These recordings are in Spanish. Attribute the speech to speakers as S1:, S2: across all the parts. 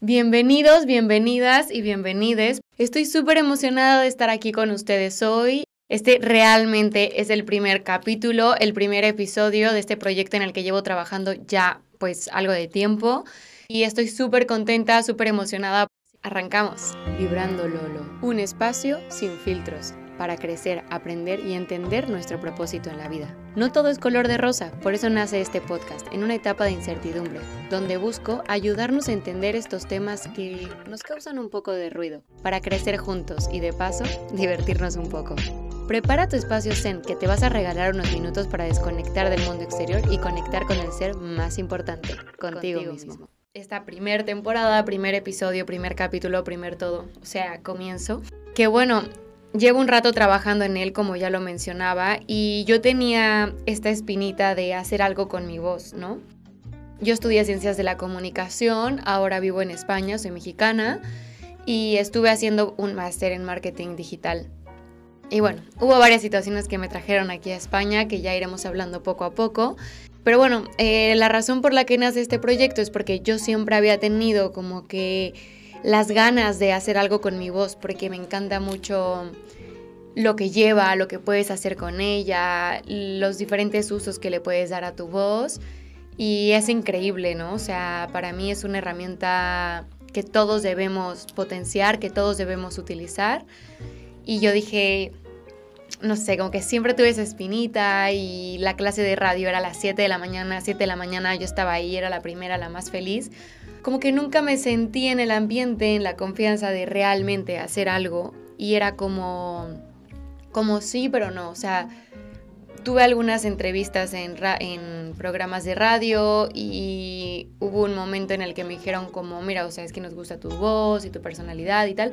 S1: Bienvenidos, bienvenidas y bienvenides. Estoy súper emocionada de estar aquí con ustedes hoy. Este realmente es el primer capítulo, el primer episodio de este proyecto en el que llevo trabajando ya pues algo de tiempo y estoy súper contenta, súper emocionada. Arrancamos. Vibrando Lolo, un espacio sin filtros para crecer, aprender y entender nuestro propósito en la vida. No todo es color de rosa, por eso nace este podcast, en una etapa de incertidumbre, donde busco ayudarnos a entender estos temas que nos causan un poco de ruido, para crecer juntos y de paso divertirnos un poco. Prepara tu espacio Zen que te vas a regalar unos minutos para desconectar del mundo exterior y conectar con el ser más importante, contigo, mismo. Esta primer temporada, primer episodio, primer capítulo, primer todo, o sea, comienzo. Que bueno, Llevo un rato trabajando en él, como ya lo mencionaba, y yo tenía esta espinita de hacer algo con mi voz, ¿no? Yo estudié ciencias de la comunicación, ahora vivo en España, soy mexicana, y estuve haciendo un máster en marketing digital. Y bueno, hubo varias situaciones que me trajeron aquí a España, que ya iremos hablando poco a poco. Pero bueno, eh, la razón por la que nace este proyecto es porque yo siempre había tenido como que las ganas de hacer algo con mi voz, porque me encanta mucho lo que lleva, lo que puedes hacer con ella, los diferentes usos que le puedes dar a tu voz. Y es increíble, ¿no? O sea, para mí es una herramienta que todos debemos potenciar, que todos debemos utilizar. Y yo dije, no sé, como que siempre tuve esa espinita y la clase de radio era a las 7 de la mañana, 7 de la mañana yo estaba ahí, era la primera, la más feliz como que nunca me sentí en el ambiente, en la confianza de realmente hacer algo y era como, como sí, pero no, o sea, tuve algunas entrevistas en, programas de radio y hubo un momento en el que me dijeron como, mira, o sea, es que nos gusta tu voz y tu personalidad y tal,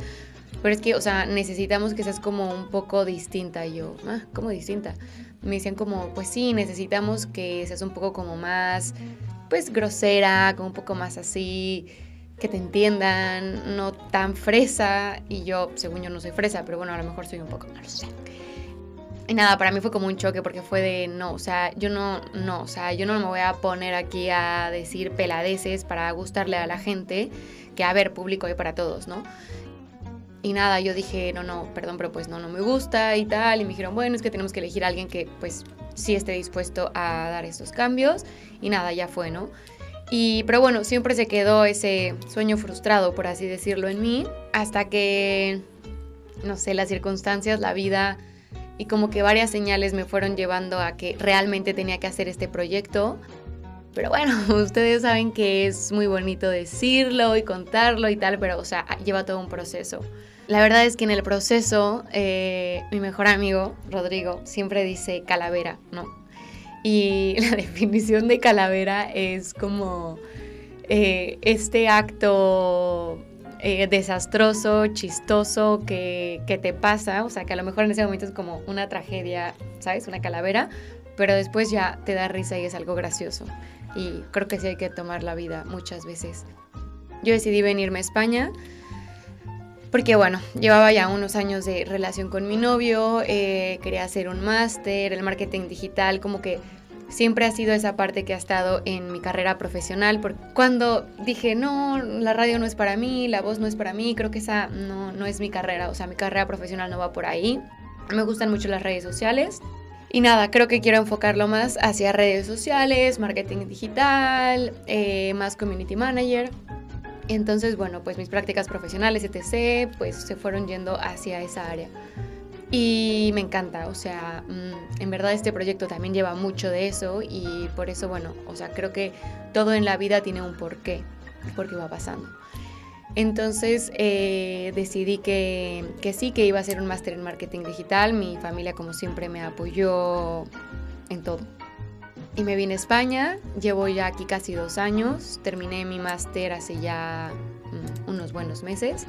S1: pero es que, o sea, necesitamos que seas como un poco distinta. Y yo, ah, ¿cómo distinta? Me decían como, pues sí, necesitamos que seas un poco como más pues grosera, como un poco más así, que te entiendan, no tan fresa. Y yo, según yo, no soy fresa, pero bueno, a lo mejor soy un poco, más Y nada, para mí fue como un choque porque fue de no, o sea, yo no, no, o sea, yo no me voy a poner aquí a decir peladeces para gustarle a la gente, que a ver, público hay para todos, ¿no? Y nada, yo dije, no, no, perdón, pero pues no, no me gusta y tal. Y me dijeron, bueno, es que tenemos que elegir a alguien que pues sí esté dispuesto a dar estos cambios y nada, ya fue, ¿no? Y, pero bueno, siempre se quedó ese sueño frustrado, por así decirlo, en mí, hasta que, no sé, las circunstancias, la vida y como que varias señales me fueron llevando a que realmente tenía que hacer este proyecto. Pero bueno, ustedes saben que es muy bonito decirlo y contarlo y tal, pero o sea, lleva todo un proceso. La verdad es que en el proceso, eh, mi mejor amigo, Rodrigo, siempre dice calavera, ¿no? Y la definición de calavera es como eh, este acto eh, desastroso, chistoso que, que, te pasa, o sea, que a lo mejor en ese momento es como una tragedia, ¿sabes? Una calavera, pero después ya te da risa y es algo gracioso. Y creo que sí hay que tomar la vida muchas veces. Yo decidí venirme a España porque bueno, llevaba ya unos años de relación con mi novio, eh, quería hacer un máster, el marketing digital, como que siempre ha sido esa parte que ha estado en mi carrera profesional. Porque cuando dije, no, la radio no es para mí, la voz no es para mí, creo que esa no, no es mi carrera, o sea, mi carrera profesional no va por ahí. Me gustan mucho las redes sociales. Y nada, creo que quiero enfocarlo más hacia redes sociales, marketing digital, eh, más community manager. Entonces, bueno, pues mis prácticas profesionales, etc., pues se fueron yendo hacia esa área. Y me encanta, o sea, mm, en verdad este proyecto también lleva mucho de eso y por eso, bueno, o sea, creo que todo en la vida tiene un porqué, porque va pasando. Entonces eh, decidí que, que, sí, que iba a hacer un máster en marketing digital. Mi familia, como siempre, me apoyó en todo. Y me vine a España, llevo ya aquí casi dos años, terminé mi máster hace ya mm, unos buenos meses.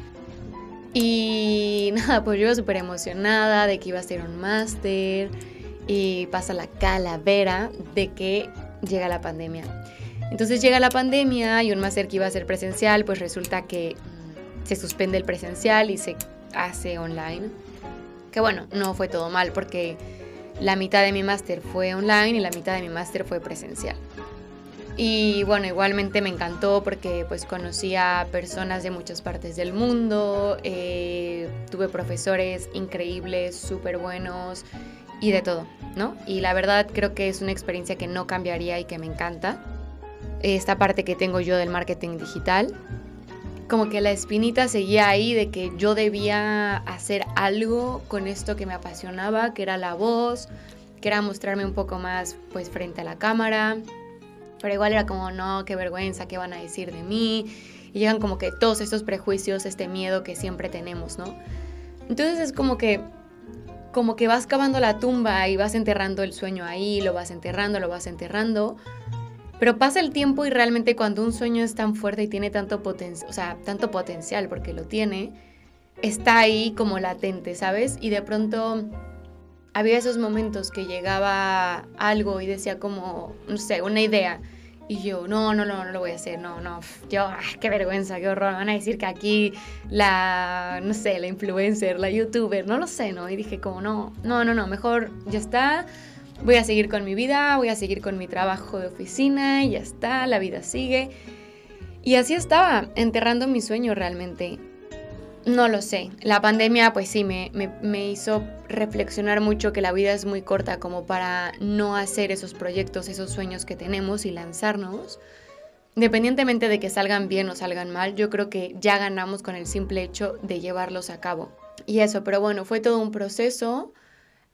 S1: Y nada, pues yo súper emocionada de que iba a ser un máster y pasa la calavera de que llega la pandemia. Entonces llega la pandemia y un máster que iba a ser presencial, pues resulta que mm, se suspende el presencial y se hace online. Que bueno, no fue todo mal porque la mitad de mi máster fue online y la mitad de mi máster fue presencial. Y bueno, igualmente me encantó porque pues conocí a personas de muchas partes del mundo, eh, tuve profesores increíbles, súper buenos y de todo, ¿no? Y la verdad creo que es una experiencia que no cambiaría y que me encanta. Esta parte que tengo yo del marketing digital, como que la espinita seguía ahí de que yo debía hacer algo con esto que me apasionaba, que era la voz, que era mostrarme un poco más pues frente a la cámara. Pero igual era como, no, qué vergüenza, qué van a decir de mí. Y llegan como que todos estos prejuicios, este miedo que siempre tenemos, ¿no? Entonces es como que como que vas cavando la tumba y vas enterrando el sueño ahí, lo vas enterrando, lo vas enterrando. Pero pasa el tiempo y realmente cuando un sueño es tan fuerte y tiene tanto potencial, o sea, tanto potencial porque lo tiene, está ahí como latente, ¿sabes? Y de pronto había esos momentos que llegaba algo y decía como, no sé, una idea. Y yo, no, no, no, no lo voy a hacer, no, no, yo, ah, qué vergüenza, qué horror, van a decir que aquí la, no sé, la influencer, la youtuber, no lo sé, ¿no? Y dije como, no, no, no, no, mejor ya está, voy a seguir con mi vida, voy a seguir con mi trabajo de oficina, y ya está, la vida sigue. Y así estaba, enterrando mi sueño realmente. No lo sé. La pandemia pues sí me, me, hizo reflexionar mucho que la vida es muy corta como para no hacer esos proyectos, esos sueños que tenemos y lanzarnos. Independientemente de que salgan bien o salgan mal, yo creo que ya ganamos con el simple hecho de llevarlos a cabo. Y eso, pero bueno, fue todo un proceso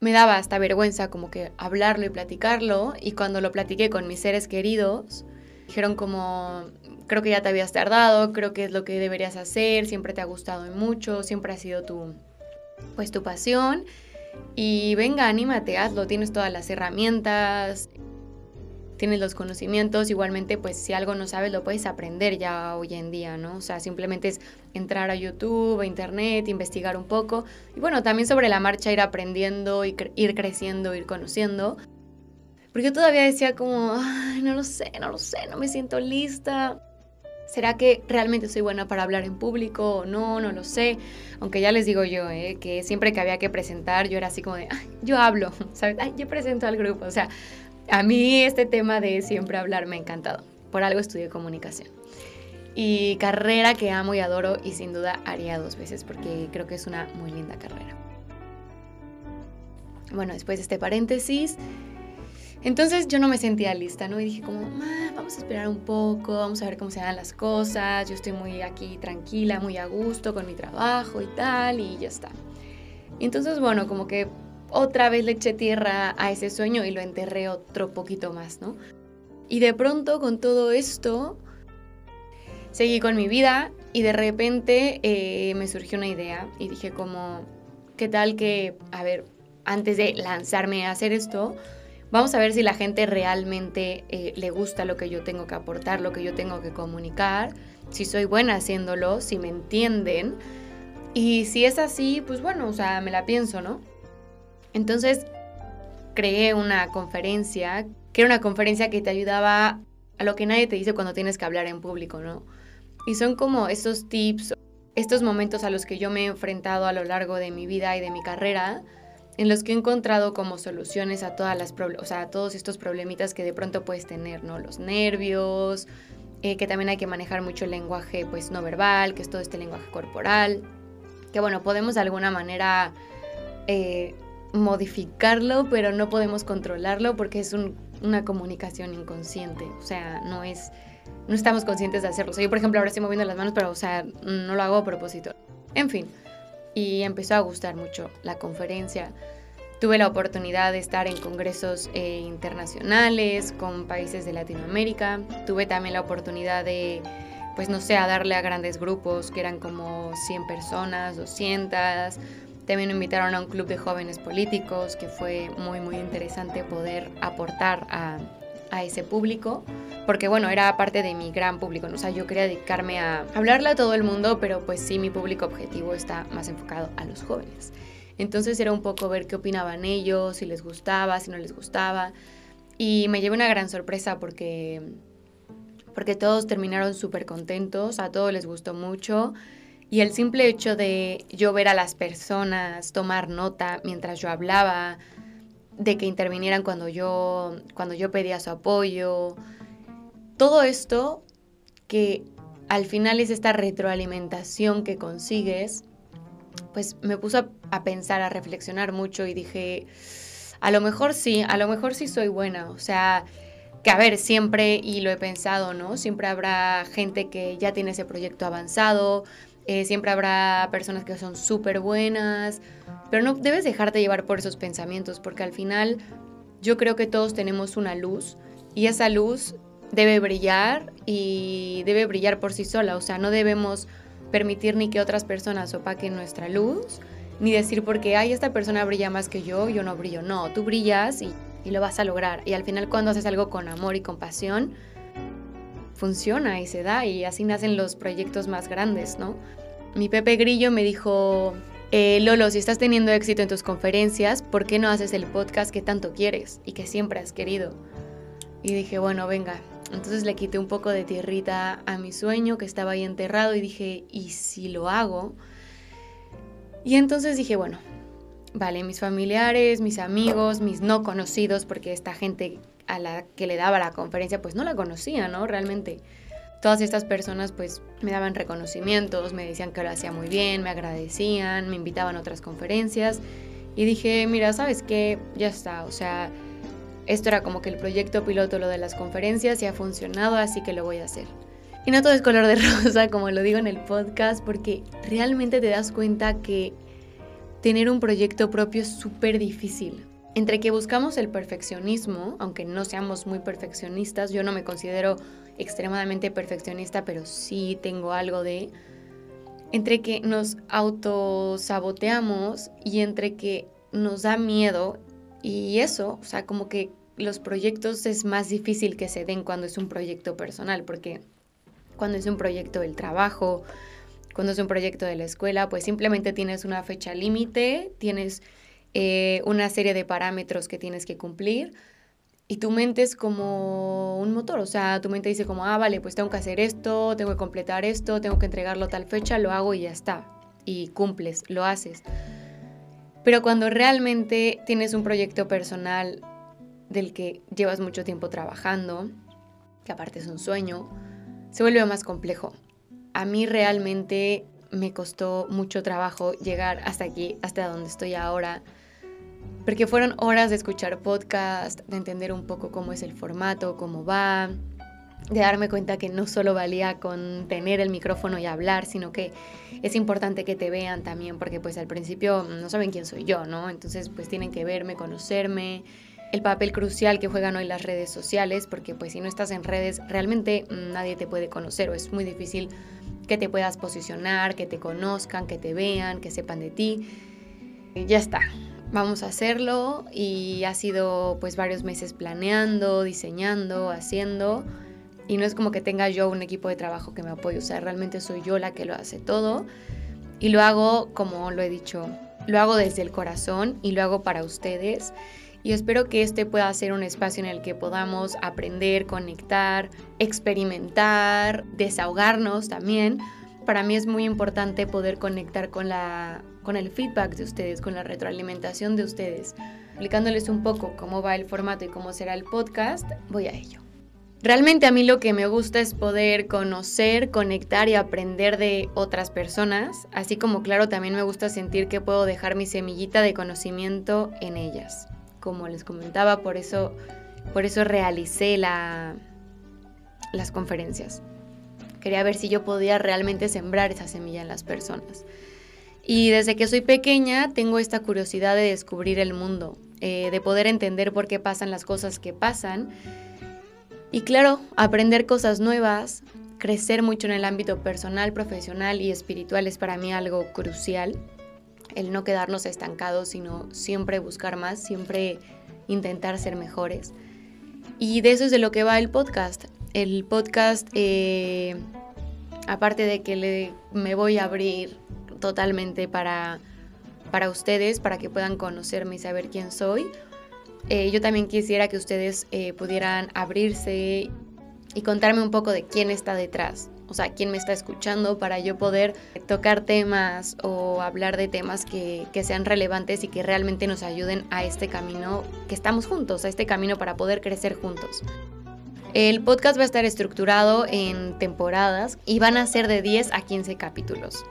S1: me daba hasta vergüenza como que hablarlo y platicarlo y cuando lo platiqué con mis seres queridos, dijeron como, creo que ya te habías tardado, creo que es lo que deberías hacer, siempre te ha gustado mucho, siempre ha sido tu, pues tu pasión y venga, anímate, hazlo, tienes todas las herramientas, tienes los conocimientos, igualmente pues si algo no sabes lo puedes aprender ya hoy en día, ¿no? O sea, simplemente es entrar a YouTube, a Internet, investigar un poco y bueno, también sobre la marcha ir aprendiendo, ir creciendo, ir conociendo. Porque yo todavía decía como, no lo sé, no lo sé, no me siento lista. ¿Será que realmente soy buena para hablar en público o no? No lo sé. Aunque ya les digo yo, ¿eh? que siempre que había que presentar, yo era así como de, yo hablo, ¿sabes? Ay, yo presento al grupo. O sea, a mí este tema de siempre hablar me ha encantado. Por algo estudié comunicación. Y carrera que amo y adoro y sin duda haría dos veces porque creo que es una muy linda carrera. Bueno, después de este paréntesis, entonces yo no me sentía lista, ¿no? Y dije como, vamos a esperar un poco, vamos a ver cómo se dan las cosas, yo estoy muy aquí tranquila, muy a gusto con mi trabajo y tal, y ya está. Entonces, bueno, como que otra vez le eché tierra a ese sueño y lo enterré otro poquito más, ¿no? Y de pronto con todo esto, seguí con mi vida y de repente eh, me surgió una idea y dije como, ¿qué tal que, a ver, antes de lanzarme a hacer esto, vamos a ver si la gente realmente eh, le gusta lo que yo tengo que aportar, lo que yo tengo que comunicar, si soy buena haciéndolo, si me entienden. Y si es así, pues bueno, o sea, me la pienso, ¿no? Entonces creé una conferencia, que era una conferencia que te ayudaba a lo que nadie te dice cuando tienes que hablar en público, ¿no? Y son como estos tips, estos momentos a los que yo me he enfrentado a lo largo de mi vida y de mi carrera, en los que he encontrado como soluciones a todas las o sea, a todos estos problemitas que de pronto puedes tener, ¿no? Los nervios, eh, que también hay que manejar mucho el lenguaje pues no verbal, que es todo este lenguaje corporal, que bueno, podemos de alguna manera eh, modificarlo, pero no podemos controlarlo porque es una comunicación inconsciente. O sea, no es. No estamos conscientes de hacerlo. O sea, yo, por ejemplo, ahora estoy moviendo las manos, pero, o sea, no lo hago a propósito. En fin. Y empezó a gustar mucho la conferencia. Tuve la oportunidad de estar en congresos eh, internacionales con países de Latinoamérica. Tuve también la oportunidad de, pues no sé, a darle a grandes grupos que eran como 100 personas, 200 también me invitaron a un club de jóvenes políticos que fue muy, muy interesante poder aportar a, a ese público, porque bueno, era parte de mi gran público, ¿no? o sea, yo quería dedicarme a hablarle a todo el mundo, pero pues sí, mi público objetivo está más enfocado a los jóvenes. Entonces era un poco ver qué opinaban ellos, si les gustaba, si no les gustaba, y me llevé una gran sorpresa porque, porque todos terminaron súper contentos, a todos les gustó mucho. Y el simple hecho de yo ver a las personas tomar nota mientras yo hablaba, de que intervinieran cuando yo, cuando yo pedía su apoyo, todo esto que al final es esta retroalimentación que consigues, pues me puso a, pensar, a reflexionar mucho y dije, a lo mejor sí, a lo mejor sí soy buena, o sea, que a ver, siempre, y lo he pensado, ¿no? Siempre habrá gente que ya tiene ese proyecto avanzado, eh, siempre habrá personas que son súper buenas, pero no debes dejarte llevar por esos pensamientos, porque al final yo creo que todos tenemos una luz y esa luz debe brillar y debe brillar por sí sola, o sea, no debemos permitir ni que otras personas opaquen nuestra luz, ni decir porque, ay, esta persona brilla más que yo, yo no brillo, no, tú brillas y, y lo vas a lograr. Y al final cuando haces algo con amor y compasión, funciona y se da y así nacen los proyectos más grandes, ¿no? Mi Pepe Grillo me dijo, eh, Lolo, si estás teniendo éxito en tus conferencias, ¿por qué no haces el podcast que tanto quieres y que siempre has querido? Y dije, bueno, venga. Entonces le quité un poco de tierrita a mi sueño que estaba ahí enterrado y dije, ¿y si lo hago? Y entonces dije, bueno, vale, mis familiares, mis amigos, mis no conocidos, porque esta gente a la que le daba la conferencia pues no la conocía, ¿no? Realmente todas estas personas pues me daban reconocimientos, me decían que lo hacía muy bien, me agradecían, me invitaban a otras conferencias y dije, mira, ¿sabes qué? Ya está, o sea, esto era como que el proyecto piloto, lo de las conferencias, y ha funcionado, así que lo voy a hacer. Y no todo es color de rosa, como lo digo en el podcast, porque realmente te das cuenta que tener un proyecto propio es súper difícil. Entre que buscamos el perfeccionismo, aunque no seamos muy perfeccionistas, yo no me considero extremadamente perfeccionista, pero sí tengo algo de... Entre que nos autosaboteamos y entre que nos da miedo y eso, o sea, como que los proyectos es más difícil que se den cuando es un proyecto personal, porque cuando es un proyecto del trabajo, cuando es un proyecto de la escuela, pues simplemente tienes una fecha límite, tienes eh, una serie de parámetros que tienes que cumplir y tu mente es como un motor, o sea, tu mente dice como, ah, vale, pues tengo que hacer esto, tengo que completar esto, tengo que entregarlo tal fecha, lo hago y ya está. Y cumples, lo haces. Pero cuando realmente tienes un proyecto personal del que llevas mucho tiempo trabajando, que aparte es un sueño, se vuelve más complejo. A mí realmente me costó mucho trabajo llegar hasta aquí, hasta donde estoy ahora porque fueron horas de escuchar podcast, de entender un poco cómo es el formato, cómo va, de darme cuenta que no solo valía con tener el micrófono y hablar, sino que es importante que te vean también, porque pues al principio no saben quién soy yo, ¿no? Entonces pues tienen que verme, conocerme, el papel crucial que juegan hoy las redes sociales, porque pues si no estás en redes realmente nadie te puede conocer o es muy difícil que te puedas posicionar, que te conozcan, que te vean, que sepan de ti. Y ya está, vamos a hacerlo y ha sido pues varios meses planeando, diseñando, haciendo. Y no es como que tenga yo un equipo de trabajo que me apoye, o sea, realmente soy yo la que lo hace todo. Y lo hago como lo he dicho, lo hago desde el corazón y lo hago para ustedes. Y espero que este pueda ser un espacio en el que podamos aprender, conectar, experimentar, desahogarnos también. Para mí es muy importante poder conectar con la con el feedback de ustedes, con la retroalimentación de ustedes, explicándoles un poco cómo va el formato y cómo será el podcast, voy a ello. Realmente a mí lo que me gusta es poder conocer, conectar y aprender de otras personas, así como claro también me gusta sentir que puedo dejar mi semillita de conocimiento en ellas. Como les comentaba, por eso, por eso realicé la, las conferencias. Quería ver si yo podía realmente sembrar esa semilla en las personas. Y desde que soy pequeña tengo esta curiosidad de descubrir el mundo, eh, de poder entender por qué pasan las cosas que pasan. Y claro, aprender cosas nuevas, crecer mucho en el ámbito personal, profesional y espiritual es para mí algo crucial. El no quedarnos estancados, sino siempre buscar más, siempre intentar ser mejores. Y de eso es de lo que va el podcast. El podcast, eh, aparte de que le, me voy a abrir totalmente para, para ustedes, para que puedan conocerme y saber quién soy. Eh, yo también quisiera que ustedes eh, pudieran abrirse y contarme un poco de quién está detrás, o sea, quién me está escuchando para yo poder tocar temas o hablar de temas que, que, sean relevantes y que realmente nos ayuden a este camino que estamos juntos, a este camino para poder crecer juntos. El podcast va a estar estructurado en temporadas y van a ser de 10 a 15 capítulos.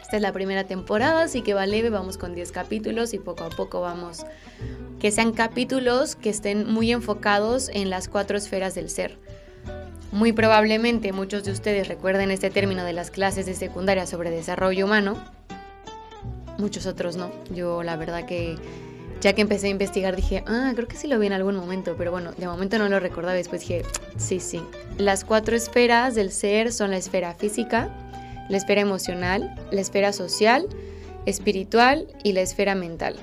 S1: Esta es la primera temporada, así que va leve, vamos con 10 capítulos y poco a poco vamos. Que sean capítulos que estén muy enfocados en las cuatro esferas del ser. Muy probablemente muchos de ustedes recuerden este término de las clases de secundaria sobre desarrollo humano. Muchos otros no. Yo la verdad que ya que empecé a investigar dije, ah, creo que sí lo vi en algún momento, pero bueno, de momento no lo recordaba. Después dije, sí, sí. Las cuatro esferas del ser son la esfera física, la esfera emocional, la esfera social, espiritual y la esfera mental.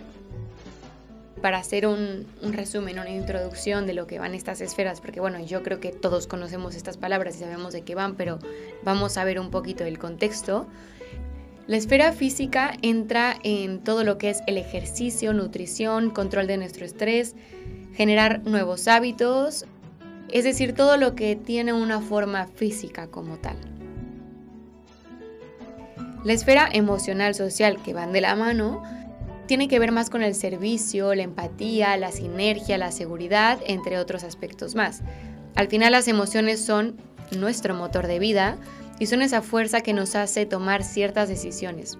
S1: Para hacer un, resumen, una introducción de lo que van estas esferas, porque bueno, yo creo que todos conocemos estas palabras y sabemos de qué van, pero vamos a ver un poquito el contexto. La esfera física entra en todo lo que es el ejercicio, nutrición, control de nuestro estrés, generar nuevos hábitos, es decir, todo lo que tiene una forma física como tal. La esfera emocional social que van de la mano tiene que ver más con el servicio, la empatía, la sinergia, la seguridad, entre otros aspectos más. Al final las emociones son nuestro motor de vida y son esa fuerza que nos hace tomar ciertas decisiones.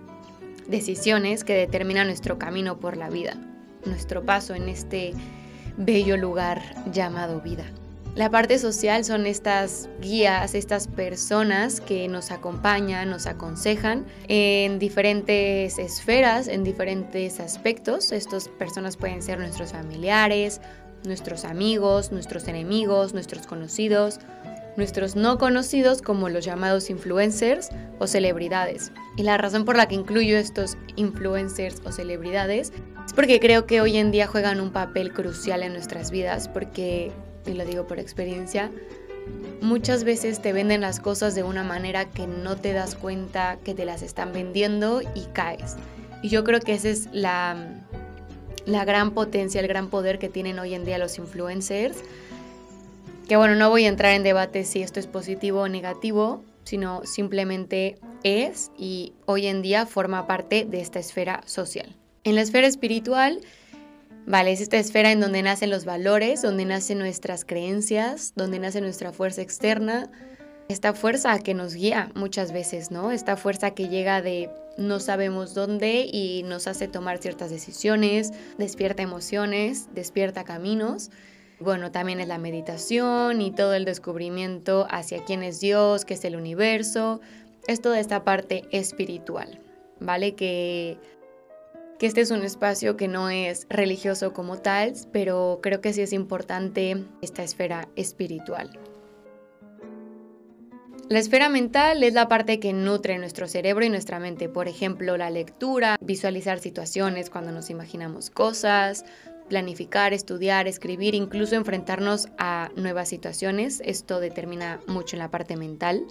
S1: Decisiones que determinan nuestro camino por la vida, nuestro paso en este bello lugar llamado vida. La parte social son estas guías, estas personas que nos acompañan, nos aconsejan en diferentes esferas, en diferentes aspectos. Estas personas pueden ser nuestros familiares, nuestros amigos, nuestros enemigos, nuestros conocidos, nuestros no conocidos como los llamados influencers o celebridades. Y la razón por la que incluyo estos influencers o celebridades es porque creo que hoy en día juegan un papel crucial en nuestras vidas porque y lo digo por experiencia, muchas veces te venden las cosas de una manera que no te das cuenta que te las están vendiendo y caes. Y yo creo que esa es la, la gran potencia, el gran poder que tienen hoy en día los influencers. Que bueno, no voy a entrar en debate si esto es positivo o negativo, sino simplemente es y hoy en día forma parte de esta esfera social. En la esfera espiritual, Vale, es esta esfera en donde nacen los valores, donde nacen nuestras creencias, donde nace nuestra fuerza externa, esta fuerza que nos guía muchas veces, ¿no? Esta fuerza que llega de no sabemos dónde y nos hace tomar ciertas decisiones, despierta emociones, despierta caminos. Bueno, también es la meditación y todo el descubrimiento hacia quién es Dios, qué es el universo. Es toda esta parte espiritual, ¿vale? Que que este es un espacio que no es religioso como tal, pero creo que sí es importante esta esfera espiritual. La esfera mental es la parte que nutre nuestro cerebro y nuestra mente, por ejemplo, la lectura, visualizar situaciones cuando nos imaginamos cosas, planificar, estudiar, escribir, incluso enfrentarnos a nuevas situaciones. Esto determina mucho en la parte mental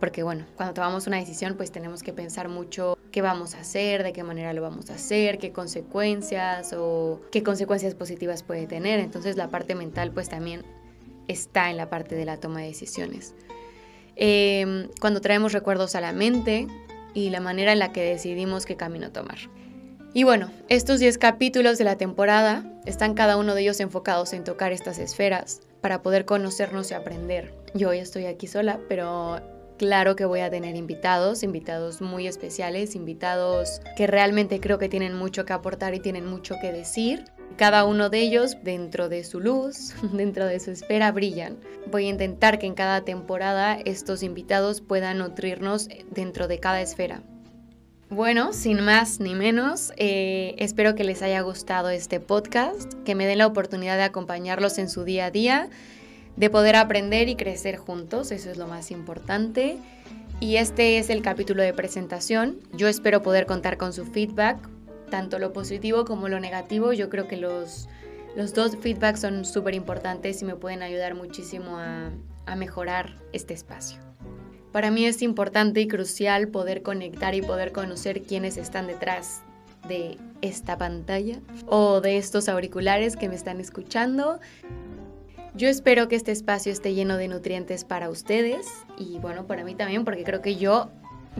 S1: porque bueno, cuando tomamos una decisión pues tenemos que pensar mucho qué vamos a hacer, de qué manera lo vamos a hacer, qué consecuencias o qué consecuencias positivas puede tener. Entonces la parte mental pues también está en la parte de la toma de decisiones. Em, cuando traemos recuerdos a la mente y la manera en la que decidimos qué camino tomar. Y bueno, estos 10 capítulos de la temporada están cada uno de ellos enfocados en tocar estas esferas para poder conocernos y aprender. Yo hoy estoy aquí sola, pero Claro que voy a tener invitados, invitados muy especiales, invitados que realmente creo que tienen mucho que aportar y tienen mucho que decir. Cada uno de ellos, dentro de su luz, dentro de su esfera, brillan. Voy a intentar que en cada temporada estos invitados puedan nutrirnos dentro de cada esfera. Bueno, sin más ni menos, eh, espero que les haya gustado este podcast, que me den la oportunidad de acompañarlos en su día a día de poder aprender y crecer juntos, eso es lo más importante. Y este es el capítulo de presentación. Yo espero poder contar con su feedback, tanto lo positivo como lo negativo. Yo creo que los, los dos feedbacks son súper importantes y me pueden ayudar muchísimo a, a mejorar este espacio. Para mí es importante y crucial poder conectar y poder conocer quiénes están detrás de esta pantalla o de estos auriculares que me están escuchando. Yo espero que este espacio esté lleno de nutrientes para ustedes y bueno, para mí también, porque creo que yo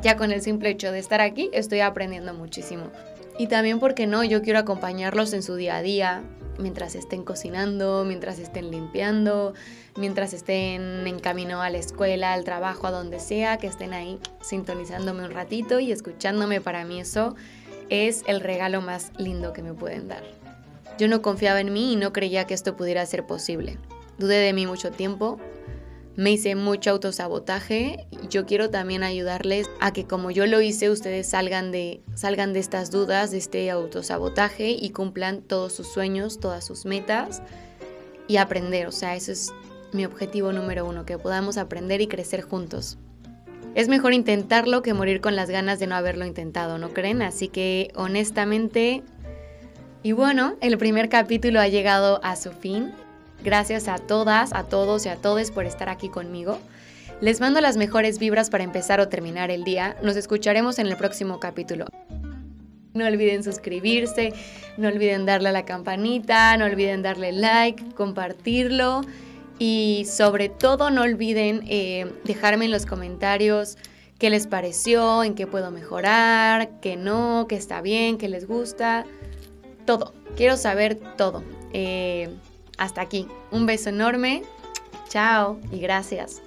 S1: ya con el simple hecho de estar aquí estoy aprendiendo muchísimo. Y también, porque no? Yo quiero acompañarlos en su día a día, mientras estén cocinando, mientras estén limpiando, mientras estén en camino a la escuela, al trabajo, a donde sea, que estén ahí sintonizándome un ratito y escuchándome. Para mí eso es el regalo más lindo que me pueden dar. Yo no confiaba en mí y no creía que esto pudiera ser posible. Dudé de mí mucho tiempo, me hice mucho autosabotaje yo quiero también ayudarles a que como yo lo hice, ustedes salgan de, salgan de estas dudas, de este autosabotaje y cumplan todos sus sueños, todas sus metas y aprender. O sea, eso es mi objetivo número uno, que podamos aprender y crecer juntos. Es mejor intentarlo que morir con las ganas de no haberlo intentado, ¿no creen? Así que honestamente... Y bueno, el primer capítulo ha llegado a su fin. Gracias a todas, a todos y a todos por estar aquí conmigo. Les mando las mejores vibras para empezar o terminar el día. Nos escucharemos en el próximo capítulo. No olviden suscribirse, no olviden darle a la campanita, no olviden darle like, compartirlo y sobre todo no olviden eh, dejarme en los comentarios qué les pareció, en qué puedo mejorar, qué no, qué está bien, qué les gusta, todo. Quiero saber todo. Eh, hasta aquí. Un beso enorme. Chao y gracias.